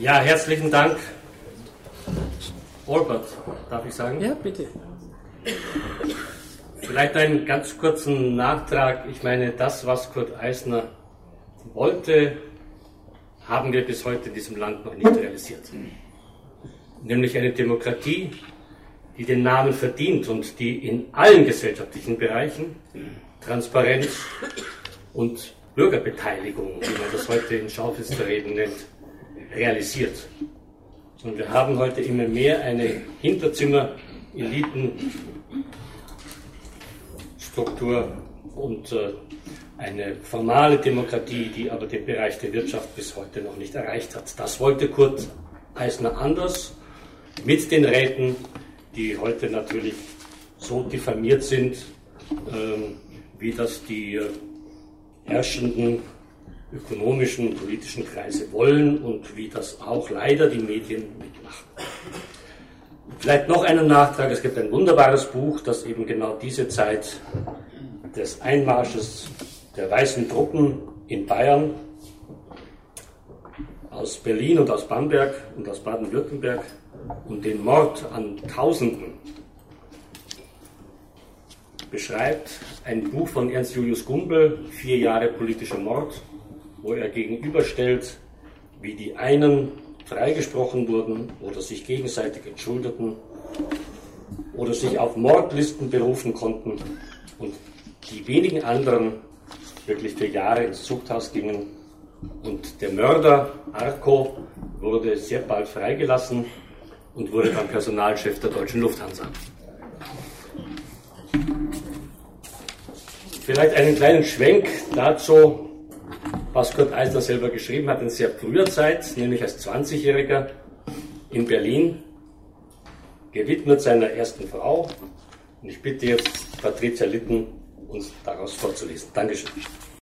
Ja, herzlichen Dank. Albert, darf ich sagen? Ja, bitte. Vielleicht einen ganz kurzen Nachtrag. Ich meine, das, was Kurt Eisner wollte, haben wir bis heute in diesem Land noch nicht realisiert. Nämlich eine Demokratie, die den Namen verdient und die in allen gesellschaftlichen Bereichen Transparenz und Bürgerbeteiligung, wie man das heute in Schaufensterreden nennt, realisiert. Und wir haben heute immer mehr eine Hinterzimmer-Eliten-Struktur und äh, eine formale Demokratie, die aber den Bereich der Wirtschaft bis heute noch nicht erreicht hat. Das wollte Kurt Eisner anders mit den Räten, die heute natürlich so diffamiert sind, ähm, wie das die äh, herrschenden ökonomischen politischen Kreise wollen und wie das auch leider die Medien mitmachen. Vielleicht noch einen Nachtrag. Es gibt ein wunderbares Buch, das eben genau diese Zeit des Einmarsches der weißen Truppen in Bayern aus Berlin und aus Bamberg und aus Baden-Württemberg und den Mord an Tausenden beschreibt. Ein Buch von Ernst Julius Gumbel, Vier Jahre politischer Mord, wo er gegenüberstellt, wie die einen freigesprochen wurden oder sich gegenseitig entschuldeten oder sich auf Mordlisten berufen konnten und die wenigen anderen wirklich für Jahre ins Zuchthaus gingen. Und der Mörder Arco wurde sehr bald freigelassen und wurde dann Personalchef der deutschen Lufthansa. Vielleicht einen kleinen Schwenk dazu, was Kurt Eisner selber geschrieben hat in sehr früher Zeit, nämlich als 20-Jähriger in Berlin, gewidmet seiner ersten Frau. Und ich bitte jetzt Patricia Litten, uns daraus vorzulesen. Dankeschön.